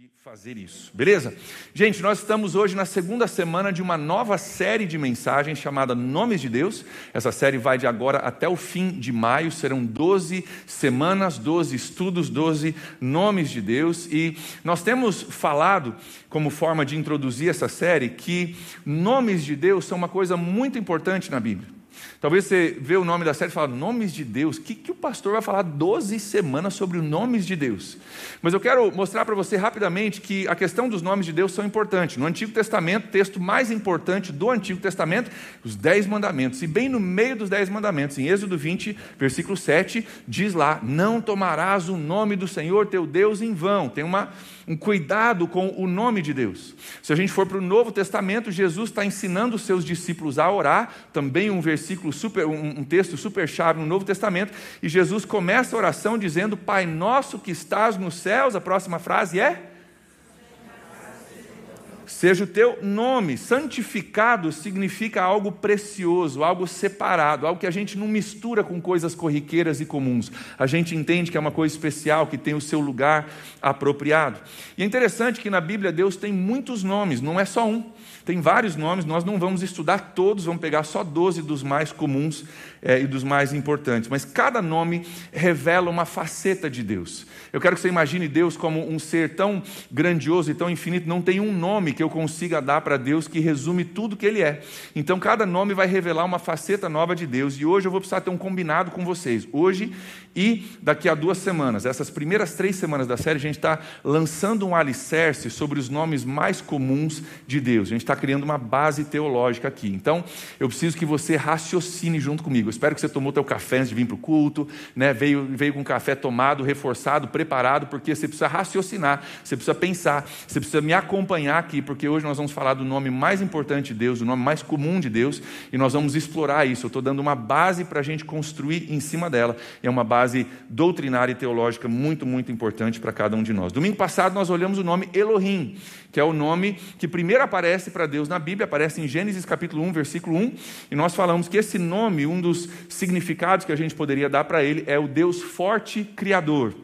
de fazer isso, beleza? Gente, nós estamos hoje na segunda semana de uma nova série de mensagens chamada Nomes de Deus. Essa série vai de agora até o fim de maio, serão 12 semanas, 12 estudos, 12 nomes de Deus. E nós temos falado, como forma de introduzir essa série, que nomes de Deus são uma coisa muito importante na Bíblia. Talvez você vê o nome da série e fala, nomes de Deus. O que, que o pastor vai falar 12 semanas sobre os nomes de Deus? Mas eu quero mostrar para você rapidamente que a questão dos nomes de Deus são importantes. No Antigo Testamento, o texto mais importante do Antigo Testamento, os Dez Mandamentos. E bem no meio dos Dez Mandamentos, em Êxodo 20, versículo 7, diz lá: Não tomarás o nome do Senhor teu Deus em vão. Tem uma um cuidado com o nome de Deus. Se a gente for para o Novo Testamento, Jesus está ensinando os seus discípulos a orar, também um versículo super, um, texto super chave no Novo Testamento, e Jesus começa a oração dizendo: Pai nosso que estás nos céus, a próxima frase é seja o teu nome. Santificado significa algo precioso, algo separado, algo que a gente não mistura com coisas corriqueiras e comuns. A gente entende que é uma coisa especial, que tem o seu lugar apropriado. E é interessante que na Bíblia Deus tem muitos nomes, não é só um. Tem vários nomes, nós não vamos estudar todos, vamos pegar só 12 dos mais comuns é, e dos mais importantes. Mas cada nome revela uma faceta de Deus. Eu quero que você imagine Deus como um ser tão grandioso e tão infinito, não tem um nome que eu consiga dar para Deus que resume tudo que Ele é. Então cada nome vai revelar uma faceta nova de Deus. E hoje eu vou precisar ter um combinado com vocês. Hoje e daqui a duas semanas, essas primeiras três semanas da série, a gente está lançando um alicerce sobre os nomes mais comuns de Deus. A gente está criando uma base teológica aqui. Então, eu preciso que você raciocine junto comigo. Eu espero que você tomou teu café antes de vir para o culto, né? veio, veio com café tomado, reforçado, preparado, porque você precisa raciocinar, você precisa pensar, você precisa me acompanhar aqui, porque hoje nós vamos falar do nome mais importante de Deus, do nome mais comum de Deus, e nós vamos explorar isso. Eu estou dando uma base para a gente construir em cima dela. É uma base doutrinária e teológica muito, muito importante para cada um de nós. Domingo passado nós olhamos o nome Elohim, que é o nome que primeiro aparece para Deus na Bíblia, aparece em Gênesis capítulo 1, versículo 1, e nós falamos que esse nome, um dos significados que a gente poderia dar para ele é o Deus forte criador.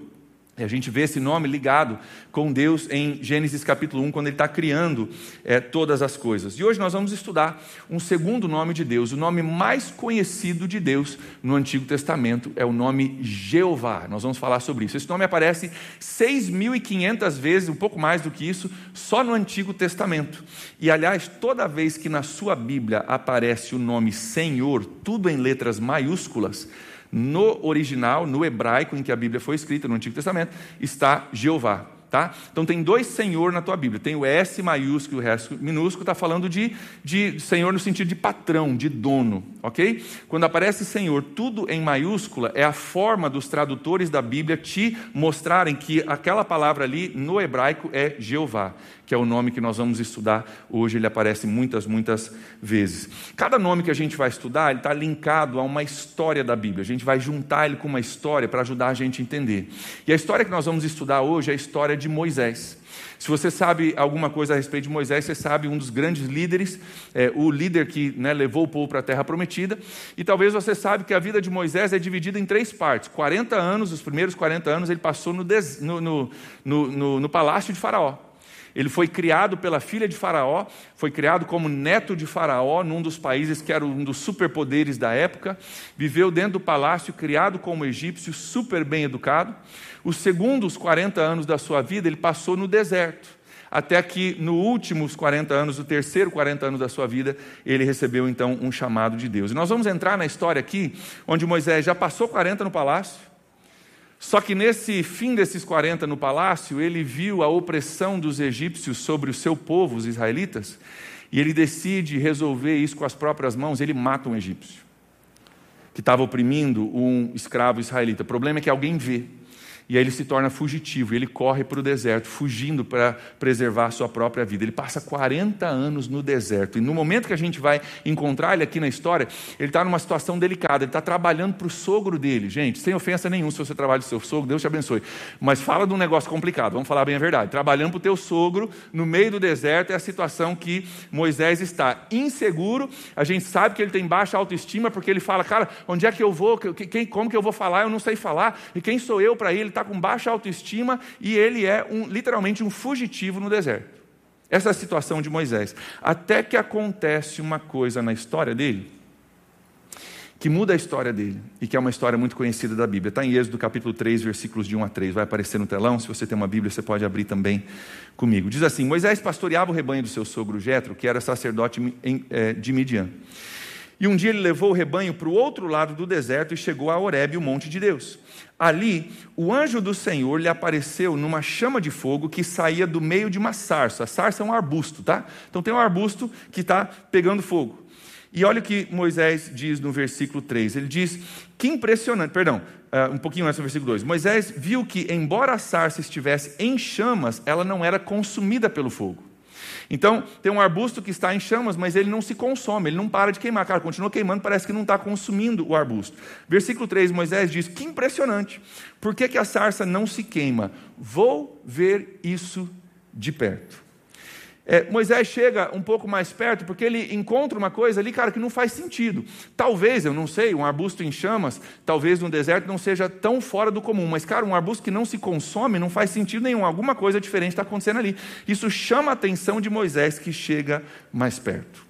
E a gente vê esse nome ligado com Deus em Gênesis capítulo 1, quando ele está criando é, todas as coisas. E hoje nós vamos estudar um segundo nome de Deus. O nome mais conhecido de Deus no Antigo Testamento é o nome Jeová. Nós vamos falar sobre isso. Esse nome aparece 6.500 vezes, um pouco mais do que isso, só no Antigo Testamento. E aliás, toda vez que na sua Bíblia aparece o nome Senhor, tudo em letras maiúsculas, no original, no hebraico em que a Bíblia foi escrita, no Antigo Testamento, está Jeová. Tá? Então tem dois Senhor na tua Bíblia. Tem o S maiúsculo e o S minúsculo, está falando de, de Senhor no sentido de patrão, de dono, ok? Quando aparece Senhor, tudo em maiúscula, é a forma dos tradutores da Bíblia te mostrarem que aquela palavra ali no hebraico é Jeová que é o nome que nós vamos estudar hoje, ele aparece muitas, muitas vezes. Cada nome que a gente vai estudar, ele está linkado a uma história da Bíblia. A gente vai juntar ele com uma história para ajudar a gente a entender. E a história que nós vamos estudar hoje é a história de Moisés. Se você sabe alguma coisa a respeito de Moisés, você sabe um dos grandes líderes, é, o líder que né, levou o povo para a terra prometida. E talvez você sabe que a vida de Moisés é dividida em três partes. 40 anos, os primeiros 40 anos, ele passou no, no, no, no palácio de Faraó. Ele foi criado pela filha de Faraó, foi criado como neto de Faraó, num dos países que era um dos superpoderes da época. Viveu dentro do palácio, criado como egípcio, super bem educado. Os segundos 40 anos da sua vida, ele passou no deserto até que no últimos 40 anos, o terceiro 40 anos da sua vida, ele recebeu então um chamado de Deus. E nós vamos entrar na história aqui, onde Moisés já passou 40 no palácio, só que nesse fim desses 40 no palácio, ele viu a opressão dos egípcios sobre o seu povo, os israelitas, e ele decide resolver isso com as próprias mãos, ele mata um egípcio que estava oprimindo um escravo israelita. O problema é que alguém vê. E aí ele se torna fugitivo, ele corre para o deserto, fugindo para preservar a sua própria vida. Ele passa 40 anos no deserto. E no momento que a gente vai encontrar ele aqui na história, ele está numa situação delicada. Ele está trabalhando para o sogro dele. Gente, sem ofensa nenhuma, se você trabalha com seu sogro, Deus te abençoe. Mas fala de um negócio complicado, vamos falar bem a verdade. Trabalhando para o teu sogro, no meio do deserto, é a situação que Moisés está inseguro. A gente sabe que ele tem baixa autoestima, porque ele fala, cara, onde é que eu vou? Quem, como que eu vou falar? Eu não sei falar. E quem sou eu para ele? Está com baixa autoestima e ele é um, literalmente um fugitivo no deserto. Essa é a situação de Moisés. Até que acontece uma coisa na história dele que muda a história dele e que é uma história muito conhecida da Bíblia. Está em Êxodo capítulo 3, versículos de 1 a 3. Vai aparecer no telão. Se você tem uma Bíblia, você pode abrir também comigo. Diz assim: Moisés pastoreava o rebanho do seu sogro Jetro, que era sacerdote é, de Midian. E um dia ele levou o rebanho para o outro lado do deserto e chegou a Horebe, o monte de Deus. Ali, o anjo do Senhor lhe apareceu numa chama de fogo que saía do meio de uma sarça. A sarça é um arbusto, tá? Então tem um arbusto que está pegando fogo. E olha o que Moisés diz no versículo 3. Ele diz: Que impressionante, perdão, uh, um pouquinho antes no versículo 2. Moisés viu que, embora a sarça estivesse em chamas, ela não era consumida pelo fogo. Então, tem um arbusto que está em chamas, mas ele não se consome, ele não para de queimar. Cara, continua queimando, parece que não está consumindo o arbusto. Versículo 3, Moisés diz: Que impressionante, por que, que a sarça não se queima? Vou ver isso de perto. É, Moisés chega um pouco mais perto porque ele encontra uma coisa ali, cara, que não faz sentido. Talvez, eu não sei, um arbusto em chamas, talvez no deserto não seja tão fora do comum, mas, cara, um arbusto que não se consome não faz sentido nenhum. Alguma coisa diferente está acontecendo ali. Isso chama a atenção de Moisés que chega mais perto.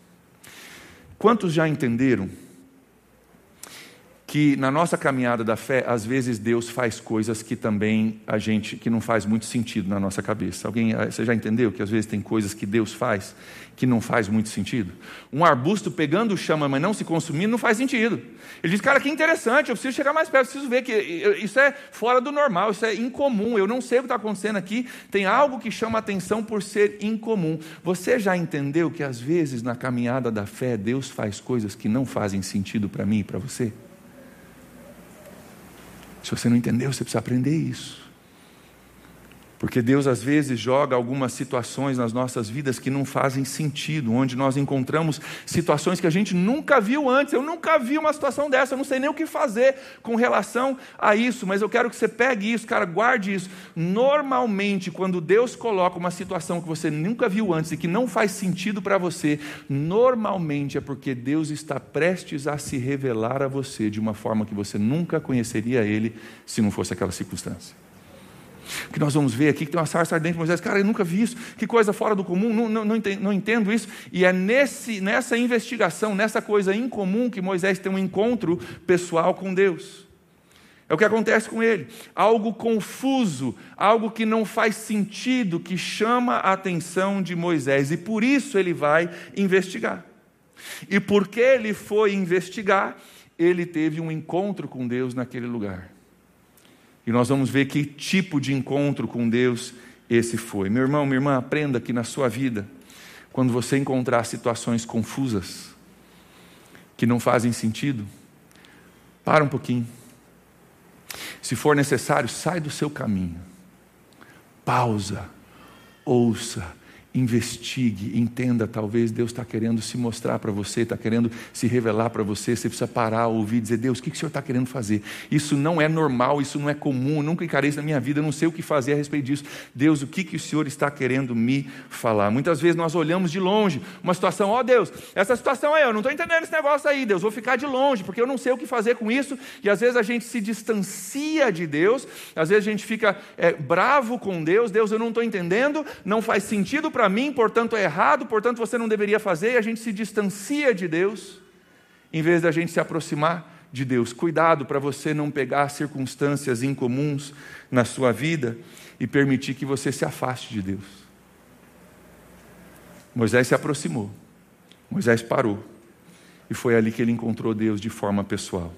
Quantos já entenderam que na nossa caminhada da fé, às vezes Deus faz coisas que também a gente que não faz muito sentido na nossa cabeça. Alguém, ah, você já entendeu que às vezes tem coisas que Deus faz que não faz muito sentido? Um arbusto pegando chama, mas não se consumindo, não faz sentido. Ele diz: "Cara, que interessante, eu preciso chegar mais perto, preciso ver que isso é fora do normal, isso é incomum. Eu não sei o que está acontecendo aqui. Tem algo que chama atenção por ser incomum. Você já entendeu que às vezes na caminhada da fé Deus faz coisas que não fazem sentido para mim e para você? Se você não entendeu, você precisa aprender isso. Porque Deus às vezes joga algumas situações nas nossas vidas que não fazem sentido, onde nós encontramos situações que a gente nunca viu antes. Eu nunca vi uma situação dessa, eu não sei nem o que fazer com relação a isso, mas eu quero que você pegue isso, cara, guarde isso. Normalmente, quando Deus coloca uma situação que você nunca viu antes e que não faz sentido para você, normalmente é porque Deus está prestes a se revelar a você de uma forma que você nunca conheceria Ele se não fosse aquela circunstância. O que nós vamos ver aqui, que tem uma sarça ardente, Moisés, cara, eu nunca vi isso, que coisa fora do comum, não, não, não, entendo, não entendo isso. E é nesse, nessa investigação, nessa coisa incomum, que Moisés tem um encontro pessoal com Deus. É o que acontece com ele. Algo confuso, algo que não faz sentido, que chama a atenção de Moisés. E por isso ele vai investigar. E porque ele foi investigar, ele teve um encontro com Deus naquele lugar. E nós vamos ver que tipo de encontro com Deus esse foi. Meu irmão, minha irmã, aprenda que na sua vida, quando você encontrar situações confusas, que não fazem sentido, para um pouquinho. Se for necessário, sai do seu caminho. Pausa, ouça, investigue, entenda, talvez Deus está querendo se mostrar para você, está querendo se revelar para você, você precisa parar, ouvir, dizer, Deus, o que, que o Senhor está querendo fazer? Isso não é normal, isso não é comum, nunca encarei isso na minha vida, não sei o que fazer a respeito disso. Deus, o que, que o Senhor está querendo me falar? Muitas vezes nós olhamos de longe uma situação, ó oh, Deus, essa situação aí, eu não estou entendendo esse negócio aí, Deus, vou ficar de longe, porque eu não sei o que fazer com isso, e às vezes a gente se distancia de Deus, às vezes a gente fica é, bravo com Deus, Deus, eu não estou entendendo, não faz sentido para mim, portanto é errado, portanto você não deveria fazer, e a gente se distancia de Deus, em vez da gente se aproximar de Deus. Cuidado para você não pegar circunstâncias incomuns na sua vida e permitir que você se afaste de Deus. Moisés se aproximou, Moisés parou, e foi ali que ele encontrou Deus de forma pessoal.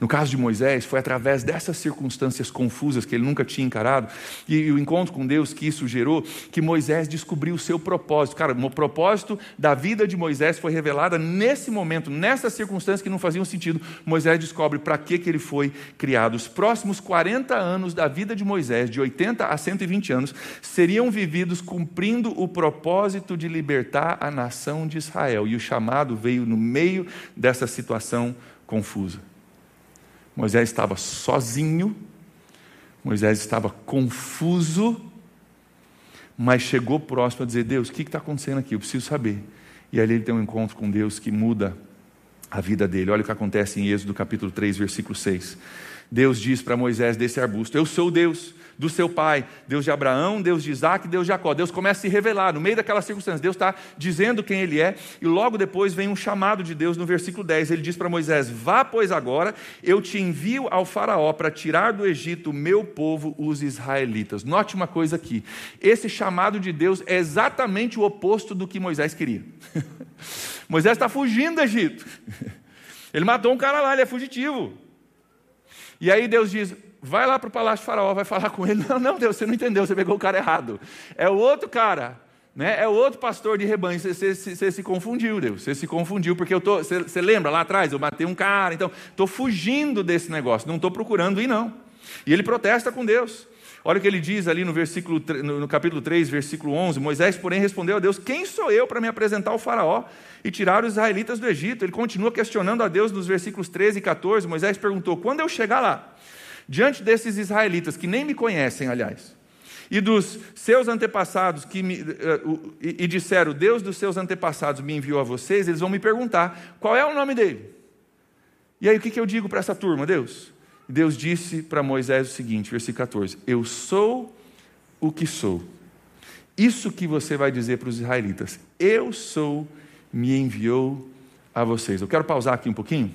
No caso de Moisés, foi através dessas circunstâncias confusas que ele nunca tinha encarado e, o encontro com Deus que isso gerou, que Moisés descobriu o seu propósito. Cara, o propósito da vida de Moisés foi revelada nesse momento, nessas circunstâncias que não faziam sentido. Moisés descobre para que, que ele foi criado. Os próximos 40 anos da vida de Moisés, de 80 a 120 anos, seriam vividos cumprindo o propósito de libertar a nação de Israel. E o chamado veio no meio dessa situação confusa. Moisés estava sozinho, Moisés estava confuso, mas chegou próximo a dizer: Deus, o que está acontecendo aqui? Eu preciso saber. E ali ele tem um encontro com Deus que muda a vida dele. Olha o que acontece em Êxodo capítulo 3, versículo 6. Deus diz para Moisés desse arbusto: Eu sou Deus do seu pai, Deus de Abraão, Deus de Isaac, Deus de Jacó. Deus começa a se revelar no meio daquela circunstância. Deus está dizendo quem ele é, e logo depois vem um chamado de Deus no versículo 10. Ele diz para Moisés: Vá, pois agora, eu te envio ao Faraó para tirar do Egito o meu povo, os israelitas. Note uma coisa aqui: esse chamado de Deus é exatamente o oposto do que Moisés queria. Moisés está fugindo do Egito. Ele matou um cara lá, ele é fugitivo. E aí Deus diz: vai lá para o palácio de Faraó, vai falar com ele. Não, não, Deus, você não entendeu, você pegou o cara errado. É o outro cara, né? é o outro pastor de rebanho. Você, você, você, você se confundiu, Deus, você se confundiu, porque eu tô, você, lembra lá atrás, eu matei um cara, então estou fugindo desse negócio, não estou procurando ir, não. E ele protesta com Deus. Olha o que ele diz ali no, versículo, no capítulo 3, versículo 11. Moisés, porém, respondeu a Deus: Quem sou eu para me apresentar ao Faraó e tirar os israelitas do Egito? Ele continua questionando a Deus nos versículos 13 e 14. Moisés perguntou: Quando eu chegar lá, diante desses israelitas, que nem me conhecem, aliás, e dos seus antepassados que me, uh, e, e disseram: Deus dos seus antepassados me enviou a vocês, eles vão me perguntar: qual é o nome dele? E aí o que, que eu digo para essa turma, Deus? Deus disse para Moisés o seguinte, versículo 14: Eu sou o que sou. Isso que você vai dizer para os israelitas: Eu sou, me enviou a vocês. Eu quero pausar aqui um pouquinho.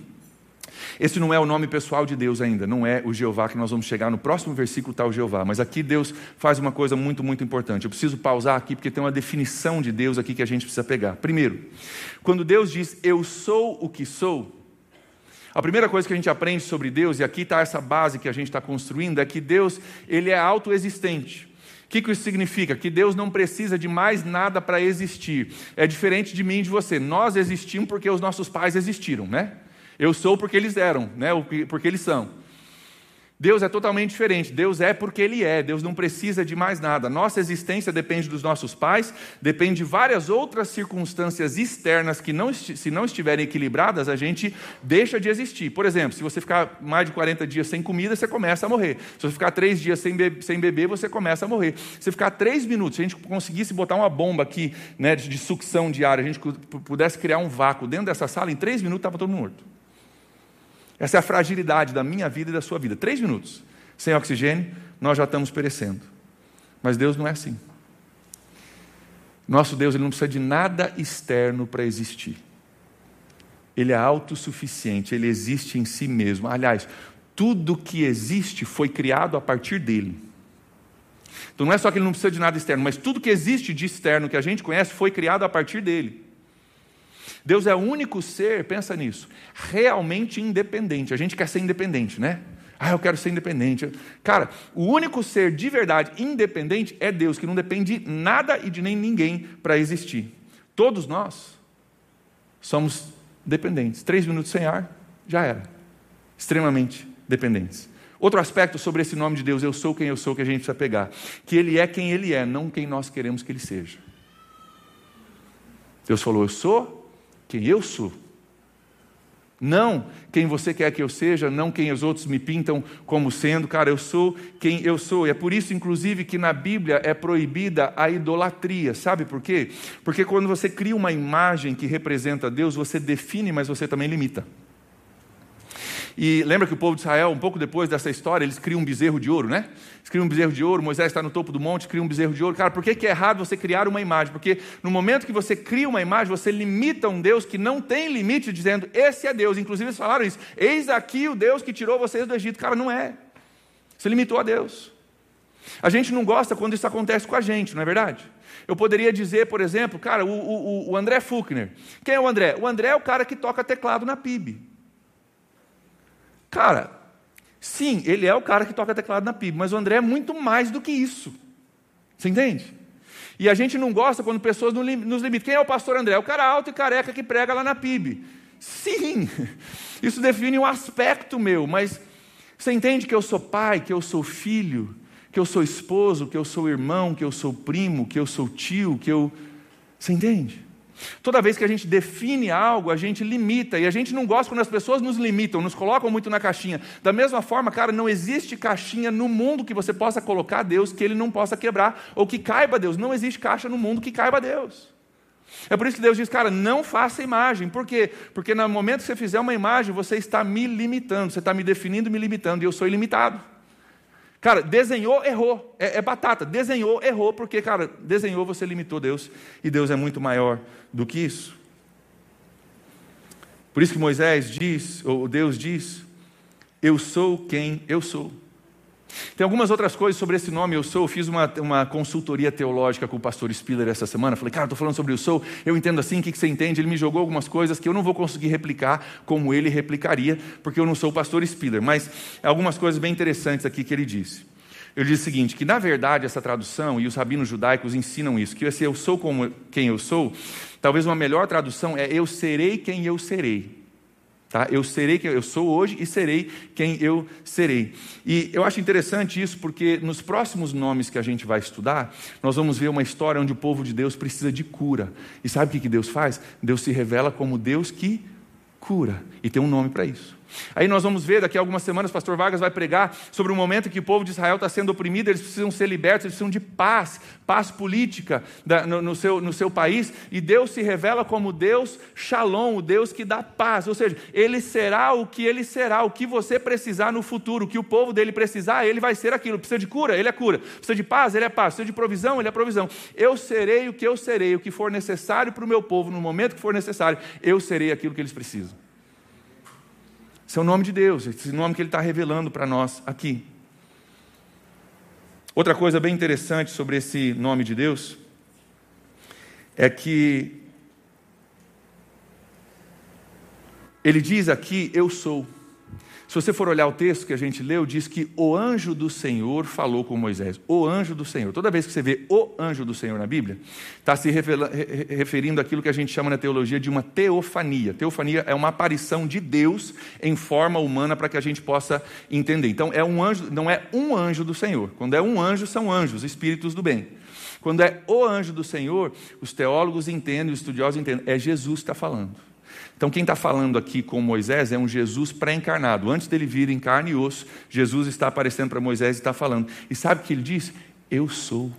Esse não é o nome pessoal de Deus ainda, não é o Jeová que nós vamos chegar no próximo versículo está o Jeová, mas aqui Deus faz uma coisa muito, muito importante. Eu preciso pausar aqui porque tem uma definição de Deus aqui que a gente precisa pegar. Primeiro, quando Deus diz eu sou o que sou, a primeira coisa que a gente aprende sobre Deus, e aqui está essa base que a gente está construindo, é que Deus ele é autoexistente. O que, que isso significa? Que Deus não precisa de mais nada para existir. É diferente de mim e de você. Nós existimos porque os nossos pais existiram, né? Eu sou porque eles eram, né? porque eles são. Deus é totalmente diferente. Deus é porque Ele é. Deus não precisa de mais nada. Nossa existência depende dos nossos pais, depende de várias outras circunstâncias externas que, não, se não estiverem equilibradas, a gente deixa de existir. Por exemplo, se você ficar mais de 40 dias sem comida, você começa a morrer. Se você ficar três dias sem, be sem beber, você começa a morrer. Se você ficar três minutos, se a gente conseguisse botar uma bomba aqui né, de, de sucção diária, a gente pudesse criar um vácuo dentro dessa sala, em três minutos estava todo mundo morto. Essa é a fragilidade da minha vida e da sua vida. Três minutos. Sem oxigênio, nós já estamos perecendo. Mas Deus não é assim. Nosso Deus ele não precisa de nada externo para existir. Ele é autossuficiente, ele existe em si mesmo. Aliás, tudo que existe foi criado a partir dele. Então não é só que ele não precisa de nada externo, mas tudo que existe de externo que a gente conhece foi criado a partir dele. Deus é o único ser, pensa nisso, realmente independente. A gente quer ser independente, né? Ah, eu quero ser independente. Cara, o único ser de verdade independente é Deus, que não depende de nada e de nem ninguém para existir. Todos nós somos dependentes. Três minutos sem ar, já era. Extremamente dependentes. Outro aspecto sobre esse nome de Deus, eu sou quem eu sou, que a gente precisa pegar. Que Ele é quem Ele é, não quem nós queremos que Ele seja. Deus falou, eu sou quem eu sou. Não quem você quer que eu seja, não quem os outros me pintam como sendo, cara, eu sou quem eu sou. E é por isso, inclusive, que na Bíblia é proibida a idolatria. Sabe por quê? Porque quando você cria uma imagem que representa Deus, você define, mas você também limita. E lembra que o povo de Israel, um pouco depois dessa história, eles criam um bezerro de ouro, né? Eles criam um bezerro de ouro, Moisés está no topo do monte, cria um bezerro de ouro. Cara, por que, que é errado você criar uma imagem? Porque no momento que você cria uma imagem, você limita um Deus que não tem limite, dizendo, esse é Deus. Inclusive eles falaram isso, eis aqui o Deus que tirou vocês do Egito. Cara, não é. Você limitou a Deus. A gente não gosta quando isso acontece com a gente, não é verdade? Eu poderia dizer, por exemplo, cara, o, o, o André Fuchner. Quem é o André? O André é o cara que toca teclado na PIB. Cara, sim, ele é o cara que toca teclado na PIB, mas o André é muito mais do que isso. Você entende? E a gente não gosta quando pessoas nos limitam. Quem é o pastor André? É o cara alto e careca que prega lá na PIB. Sim, isso define um aspecto meu, mas você entende que eu sou pai, que eu sou filho, que eu sou esposo, que eu sou irmão, que eu sou primo, que eu sou tio, que eu. Você entende? Toda vez que a gente define algo, a gente limita, e a gente não gosta quando as pessoas nos limitam, nos colocam muito na caixinha. Da mesma forma, cara, não existe caixinha no mundo que você possa colocar Deus que ele não possa quebrar, ou que caiba Deus. Não existe caixa no mundo que caiba Deus. É por isso que Deus diz, cara, não faça imagem. Por quê? Porque no momento que você fizer uma imagem, você está me limitando, você está me definindo, me limitando, e eu sou ilimitado. Cara, desenhou, errou. É, é, batata. Desenhou, errou, porque, cara, desenhou, você limitou Deus. E Deus é muito maior do que isso. Por isso que Moisés diz, ou Deus diz, eu sou quem eu sou. Tem algumas outras coisas sobre esse nome Eu Sou. Eu fiz uma, uma consultoria teológica com o pastor Spiller essa semana. Falei, cara, estou falando sobre Eu Sou. Eu entendo assim, o que, que você entende? Ele me jogou algumas coisas que eu não vou conseguir replicar como ele replicaria, porque eu não sou o pastor Spiller. Mas algumas coisas bem interessantes aqui que ele disse. Ele disse o seguinte: que na verdade essa tradução, e os rabinos judaicos ensinam isso, que esse eu sou como quem eu sou, talvez uma melhor tradução é eu serei quem eu serei. Tá? Eu serei quem eu sou hoje e serei quem eu serei. E eu acho interessante isso porque nos próximos nomes que a gente vai estudar, nós vamos ver uma história onde o povo de Deus precisa de cura. E sabe o que Deus faz? Deus se revela como Deus que cura. E tem um nome para isso. Aí nós vamos ver, daqui a algumas semanas, o pastor Vargas vai pregar sobre o momento que o povo de Israel está sendo oprimido, eles precisam ser libertos, eles precisam de paz, paz política no, no, seu, no seu país, e Deus se revela como Deus Shalom, o Deus que dá paz, ou seja, Ele será o que Ele será, o que você precisar no futuro, o que o povo dele precisar, Ele vai ser aquilo, precisa de cura, Ele é cura, precisa de paz, Ele é paz, precisa de provisão, Ele é provisão, eu serei o que eu serei, o que for necessário para o meu povo, no momento que for necessário, eu serei aquilo que eles precisam. Esse é o nome de Deus, esse nome que Ele está revelando para nós aqui. Outra coisa bem interessante sobre esse nome de Deus é que ele diz aqui: Eu sou. Se você for olhar o texto que a gente leu, diz que o anjo do Senhor falou com Moisés. O anjo do Senhor. Toda vez que você vê o anjo do Senhor na Bíblia, está se referindo àquilo que a gente chama na teologia de uma teofania. Teofania é uma aparição de Deus em forma humana para que a gente possa entender. Então, é um anjo, não é um anjo do Senhor. Quando é um anjo, são anjos, espíritos do bem. Quando é o anjo do Senhor, os teólogos entendem, os estudiosos entendem, é Jesus que está falando. Então, quem está falando aqui com Moisés é um Jesus pré-encarnado. Antes dele vir em carne e osso, Jesus está aparecendo para Moisés e está falando. E sabe o que ele diz? Eu sou.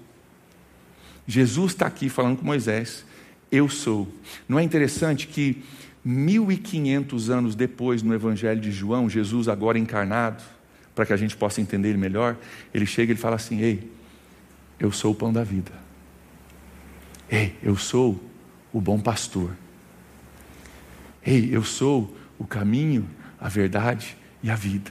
Jesus está aqui falando com Moisés. Eu sou. Não é interessante que 1500 anos depois, no Evangelho de João, Jesus agora encarnado, para que a gente possa entender ele melhor, ele chega e ele fala assim: Ei, eu sou o pão da vida. Ei, eu sou o bom pastor. Ei, eu sou o caminho, a verdade e a vida.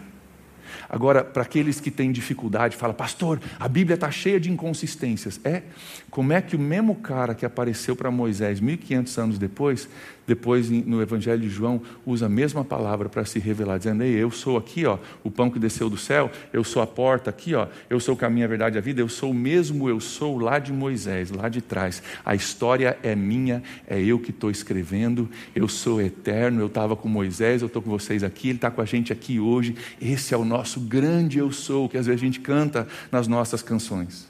Agora, para aqueles que têm dificuldade, fala, pastor, a Bíblia está cheia de inconsistências. É, como é que o mesmo cara que apareceu para Moisés 1500 anos depois, depois no Evangelho de João, usa a mesma palavra para se revelar, dizendo: Ei, eu sou aqui, ó, o pão que desceu do céu, eu sou a porta aqui, ó, eu sou o caminho, a verdade e a vida, eu sou o mesmo eu sou lá de Moisés, lá de trás. A história é minha, é eu que estou escrevendo, eu sou eterno, eu estava com Moisés, eu estou com vocês aqui, ele está com a gente aqui hoje. Esse é o nosso grande eu sou, que às vezes a gente canta nas nossas canções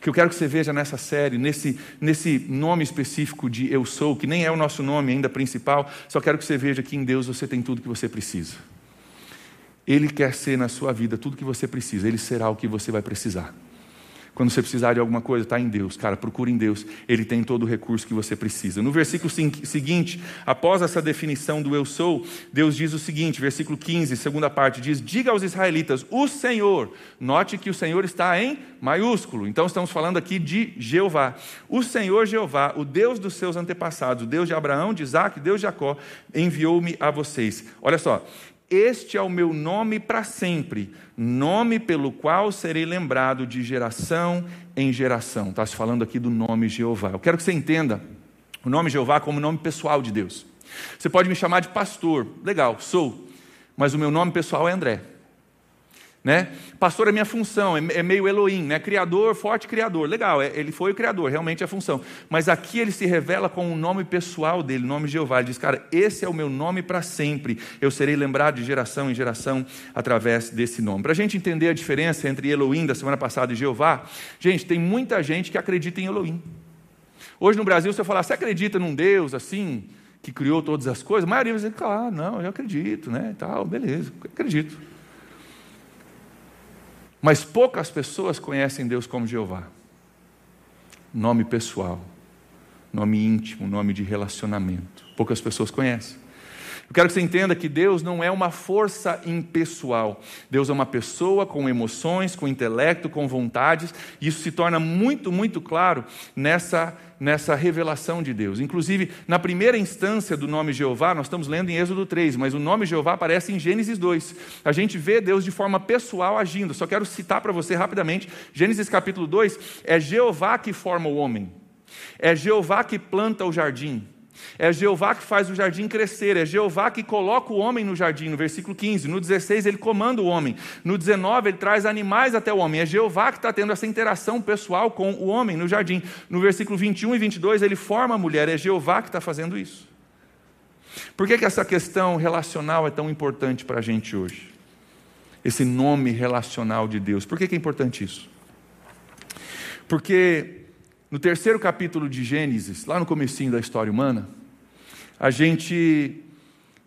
que eu quero que você veja nessa série, nesse, nesse nome específico de Eu Sou, que nem é o nosso nome ainda principal, só quero que você veja que em Deus você tem tudo que você precisa. Ele quer ser na sua vida tudo que você precisa, Ele será o que você vai precisar. Quando você precisar de alguma coisa, está em Deus, cara, procure em Deus, Ele tem todo o recurso que você precisa. No versículo seguinte, após essa definição do eu sou, Deus diz o seguinte, versículo 15, segunda parte, diz: Diga aos israelitas, o Senhor, note que o Senhor está em maiúsculo, então estamos falando aqui de Jeová. O Senhor Jeová, o Deus dos seus antepassados, o Deus de Abraão, de Isaac, Deus de Jacó, enviou-me a vocês. Olha só, este é o meu nome para sempre, nome pelo qual serei lembrado de geração em geração. Está se falando aqui do nome Jeová. Eu quero que você entenda o nome Jeová como nome pessoal de Deus. Você pode me chamar de pastor, legal, sou, mas o meu nome pessoal é André. Né? Pastor é minha função, é, é meio Elohim, né? criador, forte criador. Legal, é, ele foi o criador, realmente é a função. Mas aqui ele se revela com o nome pessoal dele, o nome Jeová. Ele diz, cara, esse é o meu nome para sempre. Eu serei lembrado de geração em geração através desse nome. Para a gente entender a diferença entre Elohim da semana passada e Jeová, gente, tem muita gente que acredita em Elohim. Hoje no Brasil, se eu falar, você acredita num Deus assim, que criou todas as coisas? A maioria vai dizer, claro, não, eu acredito, né? Tal, beleza, acredito. Mas poucas pessoas conhecem Deus como Jeová. Nome pessoal. nome íntimo, nome de relacionamento. Poucas pessoas conhecem. Eu quero que você entenda que Deus não é uma força impessoal. Deus é uma pessoa com emoções, com intelecto, com vontades, e isso se torna muito, muito claro nessa, nessa revelação de Deus. Inclusive, na primeira instância do nome Jeová, nós estamos lendo em Êxodo 3, mas o nome Jeová aparece em Gênesis 2. A gente vê Deus de forma pessoal agindo. Só quero citar para você rapidamente: Gênesis capítulo 2 é Jeová que forma o homem, é Jeová que planta o jardim. É Jeová que faz o jardim crescer, é Jeová que coloca o homem no jardim, no versículo 15. No 16, ele comanda o homem. No 19, ele traz animais até o homem. É Jeová que está tendo essa interação pessoal com o homem no jardim. No versículo 21 e 22, ele forma a mulher. É Jeová que está fazendo isso. Por que, que essa questão relacional é tão importante para a gente hoje? Esse nome relacional de Deus. Por que, que é importante isso? Porque no terceiro capítulo de Gênesis, lá no comecinho da história humana, a gente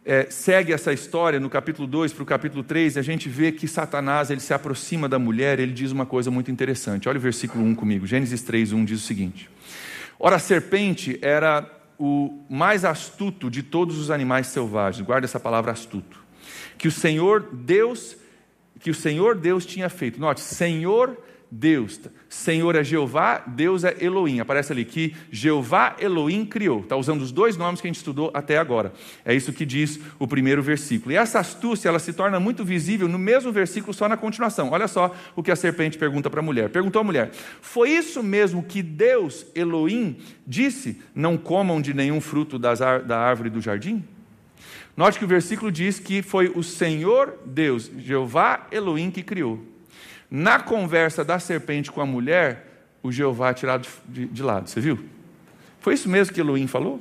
é, segue essa história no capítulo 2 para o capítulo 3 e a gente vê que Satanás ele se aproxima da mulher ele diz uma coisa muito interessante. Olha o versículo 1 comigo. Gênesis 3, 1 diz o seguinte: Ora, a serpente era o mais astuto de todos os animais selvagens. Guarda essa palavra astuto. Que o Senhor Deus, que o Senhor Deus tinha feito. Note, Senhor Deus Deus. Senhor é Jeová, Deus é Elohim. Aparece ali que Jeová Elohim criou. Está usando os dois nomes que a gente estudou até agora. É isso que diz o primeiro versículo. E essa astúcia ela se torna muito visível no mesmo versículo, só na continuação. Olha só o que a serpente pergunta para a mulher. Perguntou à mulher: Foi isso mesmo que Deus Elohim disse: Não comam de nenhum fruto das, da árvore do jardim? Note que o versículo diz que foi o Senhor Deus, Jeová Elohim, que criou. Na conversa da serpente com a mulher, o Jeová é tirado de, de, de lado. Você viu? Foi isso mesmo que Elohim falou?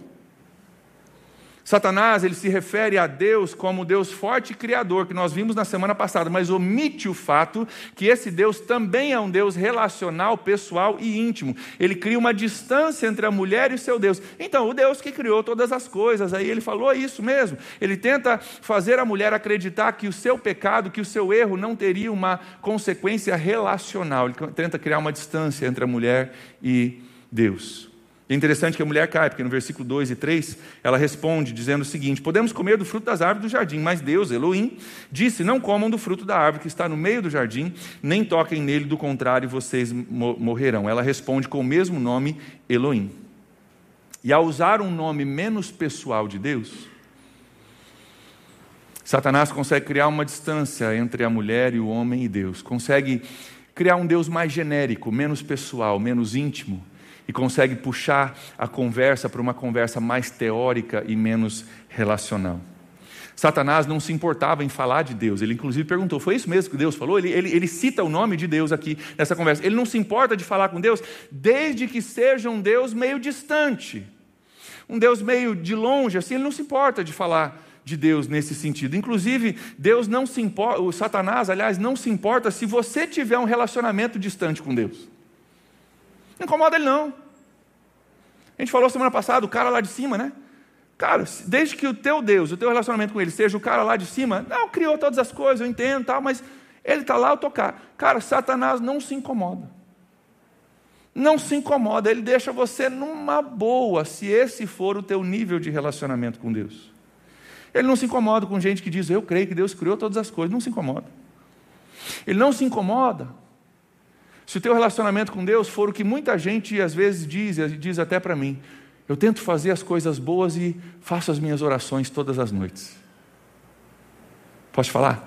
Satanás, ele se refere a Deus como Deus forte e criador, que nós vimos na semana passada, mas omite o fato que esse Deus também é um Deus relacional, pessoal e íntimo. Ele cria uma distância entre a mulher e o seu Deus. Então, o Deus que criou todas as coisas, aí ele falou isso mesmo. Ele tenta fazer a mulher acreditar que o seu pecado, que o seu erro não teria uma consequência relacional. Ele tenta criar uma distância entre a mulher e Deus. É interessante que a mulher cai, porque no versículo 2 e 3 ela responde dizendo o seguinte: Podemos comer do fruto das árvores do jardim, mas Deus, Elohim, disse: Não comam do fruto da árvore que está no meio do jardim, nem toquem nele, do contrário, vocês morrerão. Ela responde com o mesmo nome, Elohim. E ao usar um nome menos pessoal de Deus, Satanás consegue criar uma distância entre a mulher e o homem e Deus, consegue criar um Deus mais genérico, menos pessoal, menos íntimo e consegue puxar a conversa para uma conversa mais teórica e menos relacional. Satanás não se importava em falar de Deus, ele inclusive perguntou: foi isso mesmo que Deus falou? Ele, ele, ele cita o nome de Deus aqui nessa conversa. Ele não se importa de falar com Deus, desde que seja um Deus meio distante, um Deus meio de longe, assim, ele não se importa de falar de Deus nesse sentido. Inclusive, Deus não se importa, o Satanás, aliás, não se importa se você tiver um relacionamento distante com Deus. Não incomoda ele, não. A gente falou semana passada, o cara lá de cima, né? Cara, desde que o teu Deus, o teu relacionamento com ele seja o cara lá de cima, não, criou todas as coisas, eu entendo, tal, mas ele está lá, eu tocar. Cara, Satanás não se incomoda. Não se incomoda, ele deixa você numa boa, se esse for o teu nível de relacionamento com Deus. Ele não se incomoda com gente que diz, eu creio que Deus criou todas as coisas, não se incomoda. Ele não se incomoda se o teu relacionamento com Deus for o que muita gente às vezes diz, e diz até para mim, eu tento fazer as coisas boas e faço as minhas orações todas as noites. Posso falar?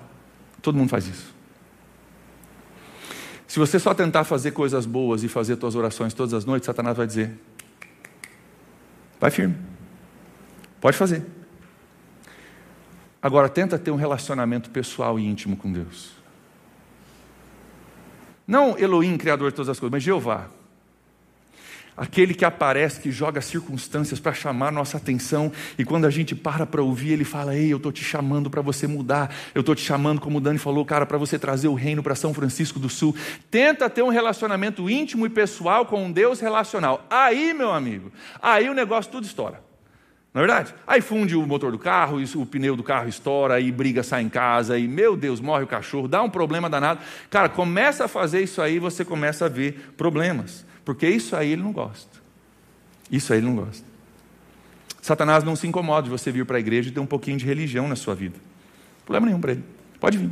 Todo mundo faz isso. Se você só tentar fazer coisas boas e fazer suas orações todas as noites, Satanás vai dizer: vai firme, pode fazer. Agora, tenta ter um relacionamento pessoal e íntimo com Deus. Não Elohim, Criador de todas as coisas, mas Jeová. Aquele que aparece, que joga circunstâncias para chamar nossa atenção, e quando a gente para para ouvir, ele fala: Ei, eu estou te chamando para você mudar, eu estou te chamando, como o Dani falou, cara, para você trazer o reino para São Francisco do Sul. Tenta ter um relacionamento íntimo e pessoal com um Deus relacional. Aí, meu amigo, aí o negócio tudo estoura. Não é verdade? Aí funde o motor do carro, o pneu do carro estoura, aí briga, sai em casa, e meu Deus, morre o cachorro, dá um problema danado. Cara, começa a fazer isso aí, você começa a ver problemas, porque isso aí ele não gosta. Isso aí ele não gosta. Satanás não se incomoda de você vir para a igreja e ter um pouquinho de religião na sua vida. Problema nenhum para ele. Pode vir.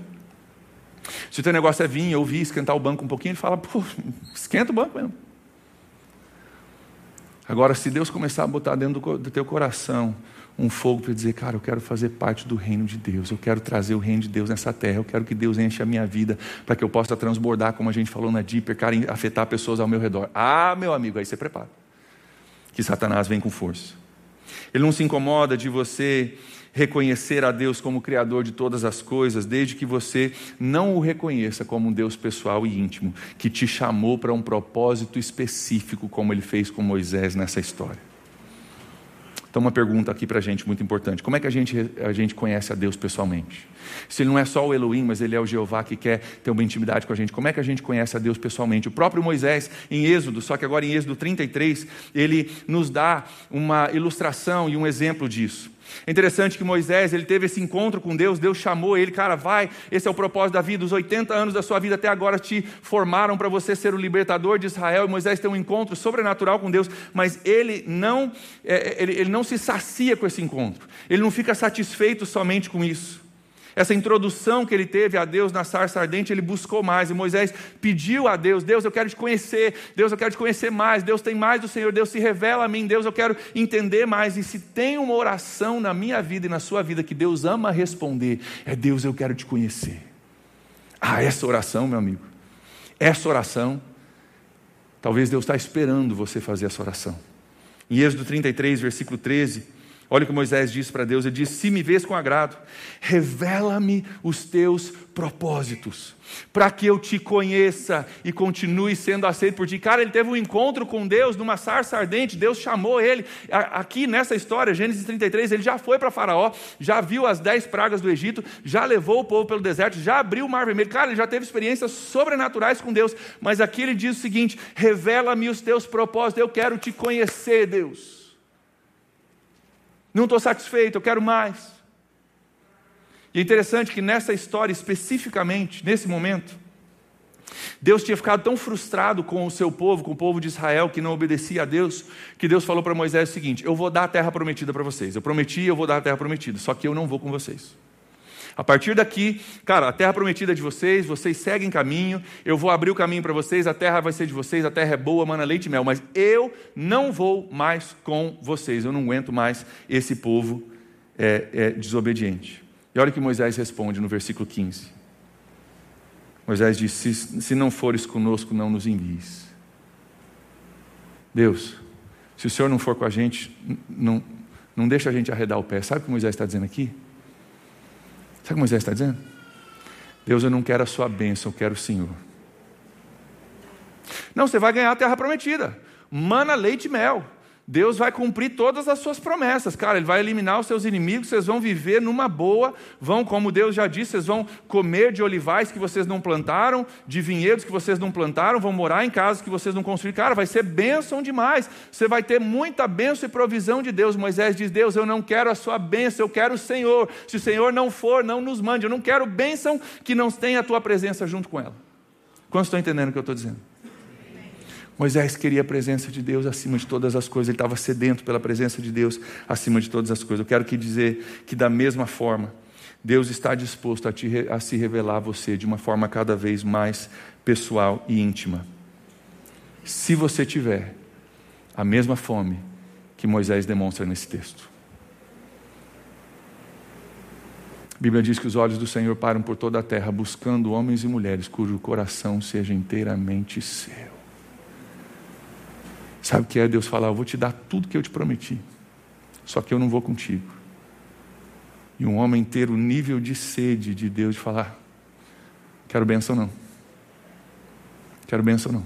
Se o teu negócio é vir, ouvir, esquentar o banco um pouquinho, ele fala, pô, esquenta o banco mesmo. Agora, se Deus começar a botar dentro do, teu coração um fogo para dizer, cara, eu quero fazer parte do reino de Deus, eu quero trazer o reino de Deus nessa terra, eu quero que Deus enche a minha vida para que eu possa transbordar, como a gente falou na Deeper, cara, afetar pessoas ao meu redor. Ah, meu amigo, aí você prepara. Que Satanás vem com força. Ele não se incomoda de você reconhecer a Deus como Criador de todas as coisas, desde que você não o reconheça como um Deus pessoal e íntimo, que te chamou para um propósito específico, como ele fez com Moisés nessa história. Então, uma pergunta aqui para a gente muito importante: como é que a gente, a gente conhece a Deus pessoalmente? Se ele não é só o Elohim, mas ele é o Jeová que quer ter uma intimidade com a gente, como é que a gente conhece a Deus pessoalmente? O próprio Moisés, em Êxodo, só que agora em Êxodo 33, ele nos dá uma ilustração e um exemplo disso. É interessante que Moisés, ele teve esse encontro com Deus, Deus chamou ele, cara, vai, esse é o propósito da vida, os 80 anos da sua vida até agora te formaram para você ser o libertador de Israel, e Moisés tem um encontro sobrenatural com Deus, mas ele não, é, ele, ele não se sacia com esse encontro, ele não fica satisfeito somente com isso. Essa introdução que ele teve a Deus na sarça ardente, ele buscou mais. E Moisés pediu a Deus: Deus, eu quero te conhecer. Deus, eu quero te conhecer mais. Deus tem mais do Senhor. Deus se revela a mim. Deus, eu quero entender mais. E se tem uma oração na minha vida e na sua vida que Deus ama responder, é Deus, eu quero te conhecer. Ah, essa oração, meu amigo, essa oração, talvez Deus está esperando você fazer essa oração. Em Êxodo 33, versículo 13. Olha o que Moisés disse para Deus: ele disse: Se me vês com agrado, revela-me os teus propósitos, para que eu te conheça e continue sendo aceito por ti. Cara, ele teve um encontro com Deus numa sarça ardente, Deus chamou ele. Aqui nessa história, Gênesis 33, ele já foi para Faraó, já viu as dez pragas do Egito, já levou o povo pelo deserto, já abriu o mar vermelho. Cara, ele já teve experiências sobrenaturais com Deus, mas aqui ele diz o seguinte: revela-me os teus propósitos, eu quero te conhecer, Deus. Não estou satisfeito, eu quero mais. E é interessante que nessa história, especificamente, nesse momento, Deus tinha ficado tão frustrado com o seu povo, com o povo de Israel, que não obedecia a Deus, que Deus falou para Moisés o seguinte: Eu vou dar a terra prometida para vocês. Eu prometi, eu vou dar a terra prometida, só que eu não vou com vocês. A partir daqui, cara, a terra prometida é de vocês, vocês seguem caminho, eu vou abrir o caminho para vocês, a terra vai ser de vocês, a terra é boa, mana leite e mel, mas eu não vou mais com vocês, eu não aguento mais esse povo é, é, desobediente. E olha o que Moisés responde no versículo 15. Moisés diz: se, se não fores conosco, não nos envies. Deus, se o Senhor não for com a gente, não, não deixa a gente arredar o pé. Sabe o que Moisés está dizendo aqui? Sabe o que Moisés está dizendo? Deus, eu não quero a sua bênção, eu quero o Senhor. Não, você vai ganhar a terra prometida. Mana, leite e mel. Deus vai cumprir todas as suas promessas, cara. Ele vai eliminar os seus inimigos, vocês vão viver numa boa, vão, como Deus já disse, vocês vão comer de olivais que vocês não plantaram, de vinhedos que vocês não plantaram, vão morar em casas que vocês não construíram. Cara, vai ser bênção demais. Você vai ter muita bênção e provisão de Deus. Moisés diz: Deus, eu não quero a sua bênção, eu quero o Senhor. Se o Senhor não for, não nos mande. Eu não quero bênção que não tenha a tua presença junto com ela. Quantos estão entendendo o que eu estou dizendo? Moisés queria a presença de Deus acima de todas as coisas, ele estava sedento pela presença de Deus acima de todas as coisas. Eu quero que dizer que, da mesma forma, Deus está disposto a, te, a se revelar a você de uma forma cada vez mais pessoal e íntima. Se você tiver a mesma fome que Moisés demonstra nesse texto. A Bíblia diz que os olhos do Senhor param por toda a terra, buscando homens e mulheres cujo coração seja inteiramente seu. Sabe o que é Deus falar? Eu vou te dar tudo que eu te prometi, só que eu não vou contigo. E um homem ter o nível de sede de Deus de falar: Quero bênção não. Quero bênção não.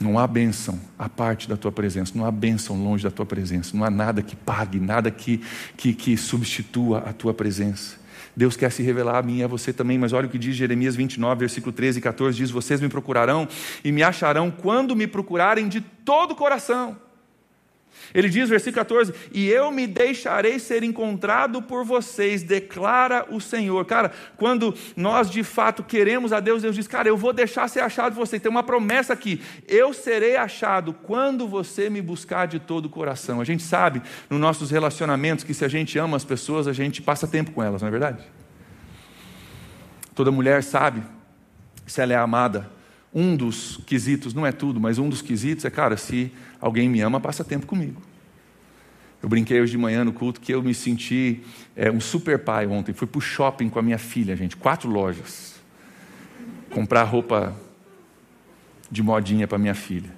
Não há bênção à parte da tua presença, não há bênção longe da tua presença, não há nada que pague, nada que, que, que substitua a tua presença. Deus quer se revelar a mim e a você também, mas olha o que diz Jeremias 29, versículo 13 e 14: diz: Vocês me procurarão e me acharão quando me procurarem de todo o coração. Ele diz, versículo 14: E eu me deixarei ser encontrado por vocês, declara o Senhor. Cara, quando nós de fato queremos a Deus, Deus diz: Cara, eu vou deixar ser achado você. Tem uma promessa aqui: Eu serei achado quando você me buscar de todo o coração. A gente sabe nos nossos relacionamentos que se a gente ama as pessoas, a gente passa tempo com elas, não é verdade? Toda mulher sabe se ela é amada. Um dos quesitos, não é tudo, mas um dos quesitos é, cara, se alguém me ama, passa tempo comigo. Eu brinquei hoje de manhã no culto que eu me senti é, um super pai ontem. Fui para o shopping com a minha filha, gente, quatro lojas. Comprar roupa de modinha para minha filha.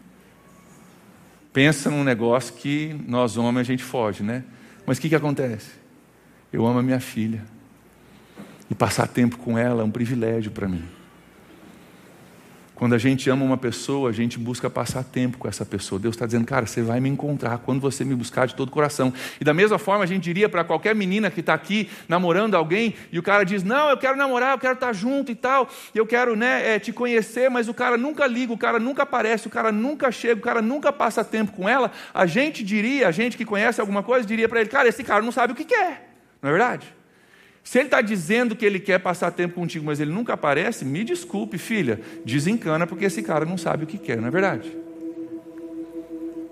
Pensa num negócio que nós homens a gente foge, né? Mas o que, que acontece? Eu amo a minha filha. E passar tempo com ela é um privilégio para mim. Quando a gente ama uma pessoa, a gente busca passar tempo com essa pessoa. Deus está dizendo, cara, você vai me encontrar quando você me buscar de todo o coração. E da mesma forma, a gente diria para qualquer menina que está aqui namorando alguém, e o cara diz, não, eu quero namorar, eu quero estar tá junto e tal, eu quero né, é, te conhecer, mas o cara nunca liga, o cara nunca aparece, o cara nunca chega, o cara nunca passa tempo com ela. A gente diria, a gente que conhece alguma coisa, diria para ele, cara, esse cara não sabe o que quer. Não é verdade? Se ele está dizendo que ele quer passar tempo contigo, mas ele nunca aparece, me desculpe, filha, desencana, porque esse cara não sabe o que quer, não é verdade?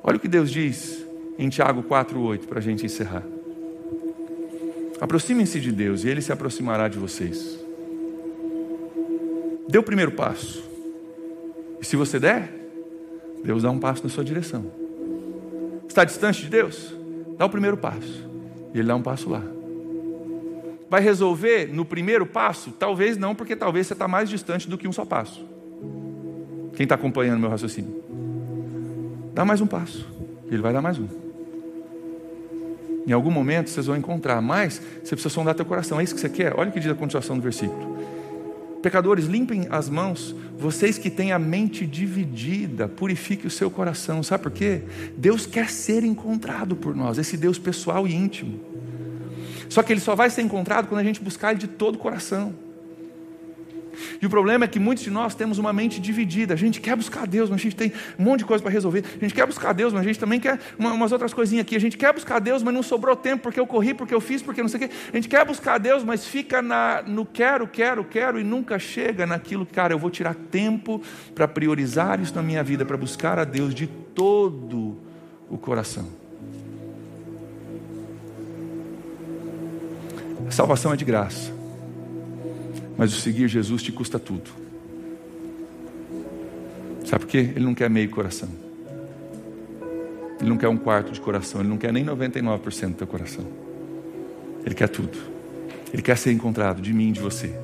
Olha o que Deus diz em Tiago 4,8 para a gente encerrar. Aproximem-se de Deus e Ele se aproximará de vocês. Dê o primeiro passo. E se você der, Deus dá um passo na sua direção. Está distante de Deus? Dá o primeiro passo. E Ele dá um passo lá. Vai resolver no primeiro passo? Talvez não, porque talvez você está mais distante do que um só passo. Quem está acompanhando meu raciocínio? Dá mais um passo. Ele vai dar mais um. Em algum momento vocês vão encontrar, mas você precisa sondar teu coração. É isso que você quer? Olha o que diz a continuação do versículo. Pecadores, limpem as mãos, vocês que têm a mente dividida, purifique o seu coração. Sabe por quê? Deus quer ser encontrado por nós, esse Deus pessoal e íntimo. Só que ele só vai ser encontrado quando a gente buscar ele de todo o coração. E o problema é que muitos de nós temos uma mente dividida. A gente quer buscar Deus, mas a gente tem um monte de coisa para resolver. A gente quer buscar Deus, mas a gente também quer uma, umas outras coisinhas aqui. A gente quer buscar Deus, mas não sobrou tempo porque eu corri, porque eu fiz, porque não sei o quê. A gente quer buscar Deus, mas fica na, no quero, quero, quero e nunca chega naquilo, cara, eu vou tirar tempo para priorizar isso na minha vida, para buscar a Deus de todo o coração. A salvação é de graça, mas o seguir Jesus te custa tudo. Sabe por quê? Ele não quer meio coração. Ele não quer um quarto de coração, ele não quer nem 99% do teu coração. Ele quer tudo. Ele quer ser encontrado de mim de você.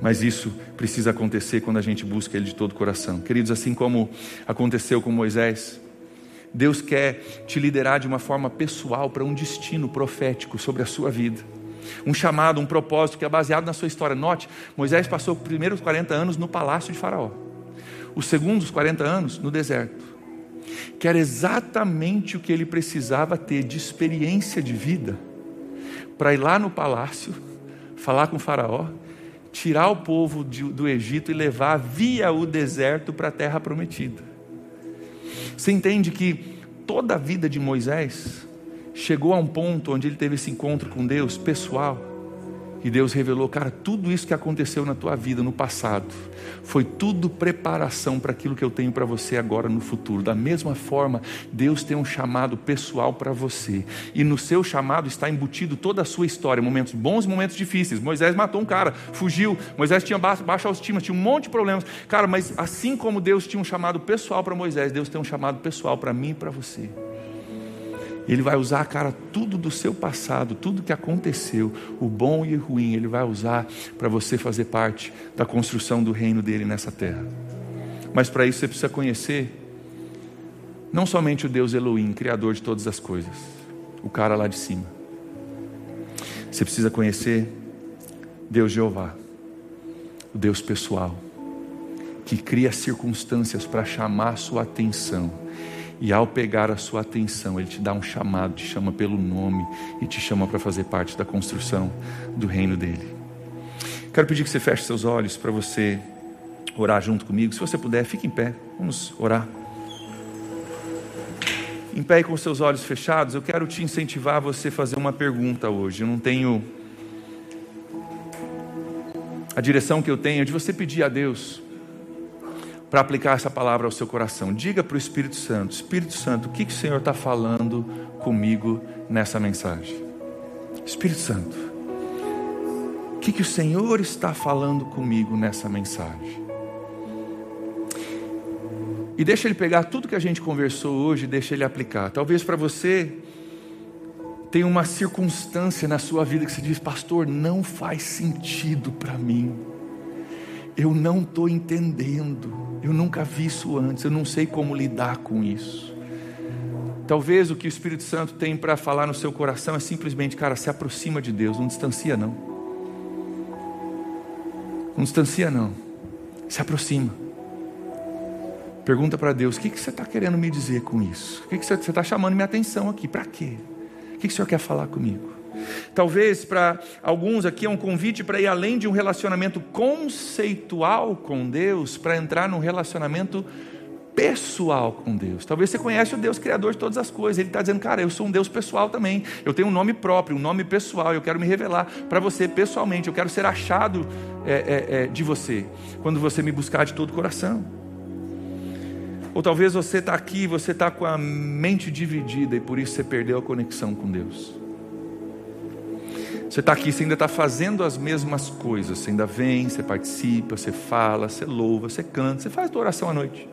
Mas isso precisa acontecer quando a gente busca Ele de todo o coração. Queridos, assim como aconteceu com Moisés, Deus quer te liderar de uma forma pessoal para um destino profético sobre a sua vida um chamado, um propósito que é baseado na sua história. Note, Moisés passou os primeiros 40 anos no palácio de Faraó, os segundos 40 anos no deserto, que era exatamente o que ele precisava ter de experiência de vida para ir lá no palácio, falar com Faraó, tirar o povo de, do Egito e levar via o deserto para a terra prometida. Você entende que toda a vida de Moisés chegou a um ponto onde ele teve esse encontro com Deus pessoal. E Deus revelou, cara, tudo isso que aconteceu na tua vida no passado foi tudo preparação para aquilo que eu tenho para você agora no futuro. Da mesma forma, Deus tem um chamado pessoal para você. E no seu chamado está embutido toda a sua história, momentos bons e momentos difíceis. Moisés matou um cara, fugiu. Moisés tinha baixa autoestima, tinha um monte de problemas. Cara, mas assim como Deus tinha um chamado pessoal para Moisés, Deus tem um chamado pessoal para mim e para você. Ele vai usar, cara, tudo do seu passado, tudo que aconteceu, o bom e o ruim, ele vai usar para você fazer parte da construção do reino dele nessa terra. Mas para isso você precisa conhecer não somente o Deus Elohim, criador de todas as coisas, o cara lá de cima. Você precisa conhecer Deus Jeová, o Deus pessoal, que cria circunstâncias para chamar sua atenção e ao pegar a sua atenção, Ele te dá um chamado, te chama pelo nome e te chama para fazer parte da construção do reino dele. Quero pedir que você feche seus olhos para você orar junto comigo. Se você puder, fique em pé. Vamos orar. Em pé e com seus olhos fechados, eu quero te incentivar a você fazer uma pergunta hoje. Eu não tenho. A direção que eu tenho é de você pedir a Deus para aplicar essa palavra ao seu coração. Diga para o Espírito Santo: Espírito Santo, o que, que o Senhor está falando comigo nessa mensagem? Espírito Santo, o que, que o Senhor está falando comigo nessa mensagem? E deixa ele pegar tudo que a gente conversou hoje, deixa ele aplicar. Talvez para você tenha uma circunstância na sua vida que você diz, pastor, não faz sentido para mim. Eu não estou entendendo. Eu nunca vi isso antes. Eu não sei como lidar com isso. Talvez o que o Espírito Santo tem para falar no seu coração é simplesmente, cara, se aproxima de Deus, não distancia não. Não distancia não. Se aproxima. Pergunta para Deus: o que, que você está querendo me dizer com isso? O que, que você está chamando minha atenção aqui? Para quê? O que, que o Senhor quer falar comigo? Talvez para alguns aqui é um convite para ir além de um relacionamento conceitual com Deus, para entrar num relacionamento pessoal com Deus. Talvez você conhece o Deus criador de todas as coisas. Ele está dizendo, cara, eu sou um Deus pessoal também. Eu tenho um nome próprio, um nome pessoal. Eu quero me revelar para você pessoalmente. Eu quero ser achado é, é, é, de você quando você me buscar de todo o coração. Ou talvez você está aqui, você está com a mente dividida e por isso você perdeu a conexão com Deus. Você está aqui, você ainda está fazendo as mesmas coisas, você ainda vem, você participa, você fala, você louva, você canta, você faz a tua oração à noite.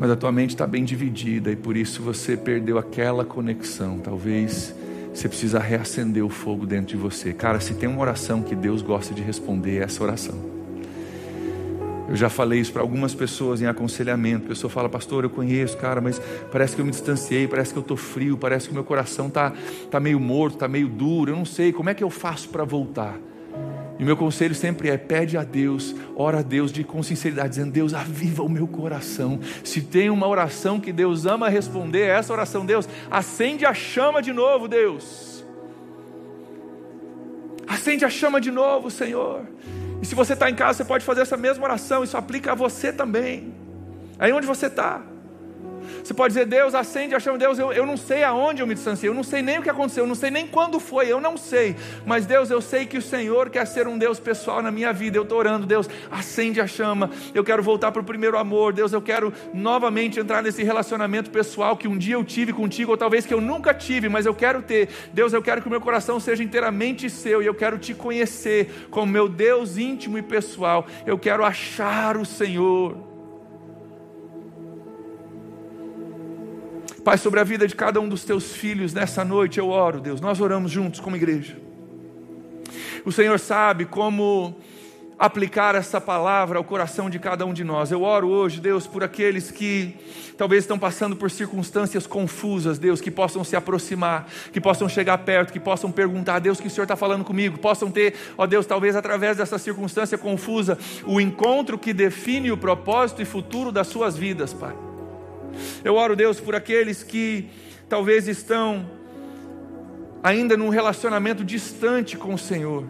Mas a tua mente está bem dividida e por isso você perdeu aquela conexão. Talvez você precisa reacender o fogo dentro de você. Cara, se tem uma oração que Deus gosta de responder, é essa oração. Eu já falei isso para algumas pessoas em aconselhamento. A pessoa fala, pastor, eu conheço, cara, mas parece que eu me distanciei, parece que eu estou frio, parece que o meu coração está tá meio morto, está meio duro, eu não sei, como é que eu faço para voltar? E o meu conselho sempre é: pede a Deus, ora a Deus de, com sinceridade, dizendo: Deus, aviva o meu coração. Se tem uma oração que Deus ama responder, é essa oração, Deus, acende a chama de novo, Deus. Acende a chama de novo, Senhor. E se você está em casa, você pode fazer essa mesma oração, isso aplica a você também. Aí onde você está. Você pode dizer, Deus, acende a chama, Deus, eu, eu não sei aonde eu me distanciei, eu não sei nem o que aconteceu, eu não sei nem quando foi, eu não sei. Mas Deus, eu sei que o Senhor quer ser um Deus pessoal na minha vida. Eu estou orando, Deus, acende a chama. Eu quero voltar para o primeiro amor, Deus, eu quero novamente entrar nesse relacionamento pessoal que um dia eu tive contigo, ou talvez que eu nunca tive, mas eu quero ter. Deus, eu quero que o meu coração seja inteiramente seu e eu quero te conhecer como meu Deus íntimo e pessoal. Eu quero achar o Senhor. Pai, sobre a vida de cada um dos teus filhos nessa noite eu oro, Deus. Nós oramos juntos como igreja. O Senhor sabe como aplicar essa palavra ao coração de cada um de nós. Eu oro hoje, Deus, por aqueles que talvez estão passando por circunstâncias confusas, Deus, que possam se aproximar, que possam chegar perto, que possam perguntar, Deus, que o Senhor está falando comigo, possam ter, ó Deus, talvez através dessa circunstância confusa, o encontro que define o propósito e futuro das suas vidas, Pai. Eu oro, Deus, por aqueles que talvez estão ainda num relacionamento distante com o Senhor.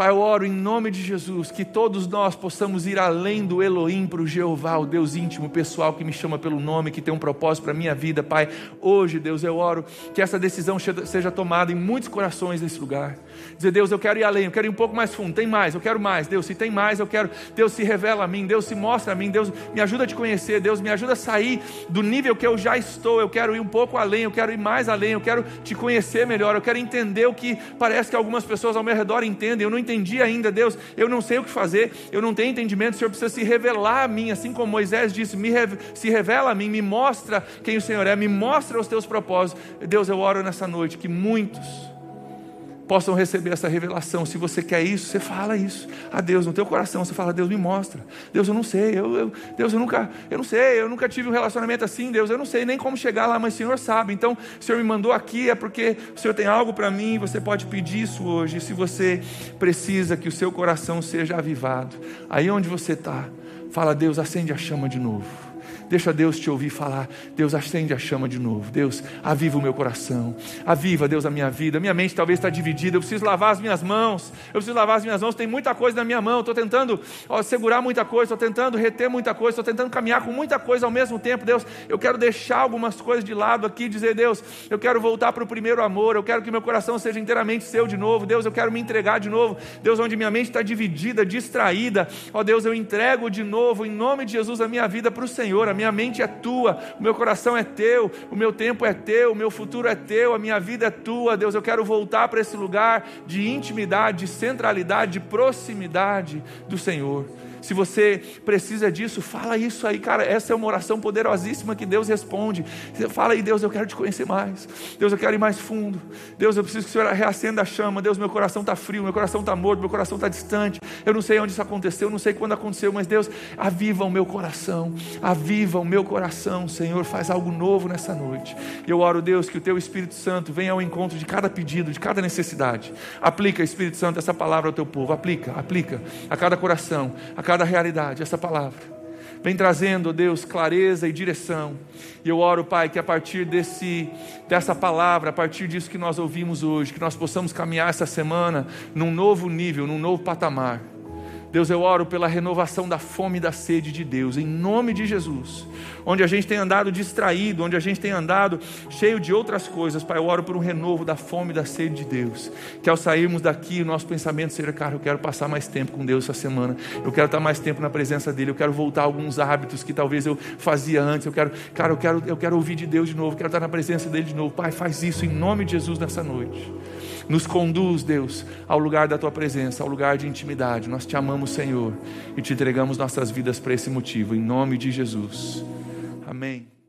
Pai, eu oro em nome de Jesus que todos nós possamos ir além do Elohim para o Jeová, o Deus íntimo, pessoal que me chama pelo nome, que tem um propósito para a minha vida, Pai. Hoje, Deus, eu oro que essa decisão seja tomada em muitos corações nesse lugar. Dizer, Deus, eu quero ir além, eu quero ir um pouco mais fundo, tem mais, eu quero mais. Deus, se tem mais, eu quero. Deus se revela a mim, Deus se mostra a mim, Deus me ajuda a te conhecer, Deus me ajuda a sair do nível que eu já estou. Eu quero ir um pouco além, eu quero ir mais além, eu quero te conhecer melhor, eu quero entender o que parece que algumas pessoas ao meu redor entendem. Eu não entendi ainda, Deus, eu não sei o que fazer, eu não tenho entendimento, o Senhor precisa se revelar a mim, assim como Moisés disse, me se revela a mim, me mostra quem o Senhor é, me mostra os teus propósitos. Deus, eu oro nessa noite que muitos possam receber essa revelação. Se você quer isso, você fala isso a Deus no teu coração. Você fala, Deus me mostra. Deus, eu não sei. Eu, eu, Deus, eu nunca, eu não sei. Eu nunca tive um relacionamento assim. Deus, eu não sei nem como chegar lá, mas o Senhor sabe. Então, o Senhor me mandou aqui é porque o Senhor tem algo para mim. Você pode pedir isso hoje. Se você precisa que o seu coração seja avivado, aí onde você está, fala, Deus, acende a chama de novo. Deixa Deus te ouvir falar. Deus, acende a chama de novo. Deus, aviva o meu coração. Aviva, Deus, a minha vida. Minha mente talvez está dividida. Eu preciso lavar as minhas mãos. Eu preciso lavar as minhas mãos. Tem muita coisa na minha mão. Estou tentando ó, segurar muita coisa. Estou tentando reter muita coisa. Estou tentando caminhar com muita coisa ao mesmo tempo. Deus, eu quero deixar algumas coisas de lado aqui. Dizer, Deus, eu quero voltar para o primeiro amor. Eu quero que meu coração seja inteiramente seu de novo. Deus, eu quero me entregar de novo. Deus, onde minha mente está dividida, distraída. Ó Deus, eu entrego de novo, em nome de Jesus, a minha vida para o Senhor. A minha mente é tua, o meu coração é teu, o meu tempo é teu, o meu futuro é teu, a minha vida é tua. Deus, eu quero voltar para esse lugar de intimidade, de centralidade, de proximidade do Senhor. Se você precisa disso, fala isso aí, cara. Essa é uma oração poderosíssima que Deus responde. Fala aí, Deus, eu quero te conhecer mais. Deus, eu quero ir mais fundo. Deus, eu preciso que o Senhor reacenda a chama. Deus, meu coração está frio, meu coração está morto, meu coração está distante. Eu não sei onde isso aconteceu, eu não sei quando aconteceu, mas Deus, aviva o meu coração. Aviva o meu coração, Senhor. Faz algo novo nessa noite. E eu oro, Deus, que o teu Espírito Santo venha ao encontro de cada pedido, de cada necessidade. Aplica, Espírito Santo, essa palavra ao teu povo. Aplica, aplica a cada coração, a cada realidade, essa palavra. Vem trazendo, Deus, clareza e direção. E eu oro, Pai, que a partir desse, dessa palavra, a partir disso que nós ouvimos hoje, que nós possamos caminhar essa semana num novo nível, num novo patamar Deus, eu oro pela renovação da fome e da sede de Deus, em nome de Jesus. Onde a gente tem andado distraído, onde a gente tem andado cheio de outras coisas, Pai, eu oro por um renovo da fome e da sede de Deus. Que ao sairmos daqui, o nosso pensamento seja, cara, eu quero passar mais tempo com Deus essa semana, eu quero estar mais tempo na presença dEle, eu quero voltar a alguns hábitos que talvez eu fazia antes, eu quero, cara, eu quero, eu quero ouvir de Deus de novo, eu quero estar na presença dEle de novo. Pai, faz isso em nome de Jesus nessa noite. Nos conduz, Deus, ao lugar da tua presença, ao lugar de intimidade. Nós te amamos, Senhor, e te entregamos nossas vidas para esse motivo, em nome de Jesus. Amém.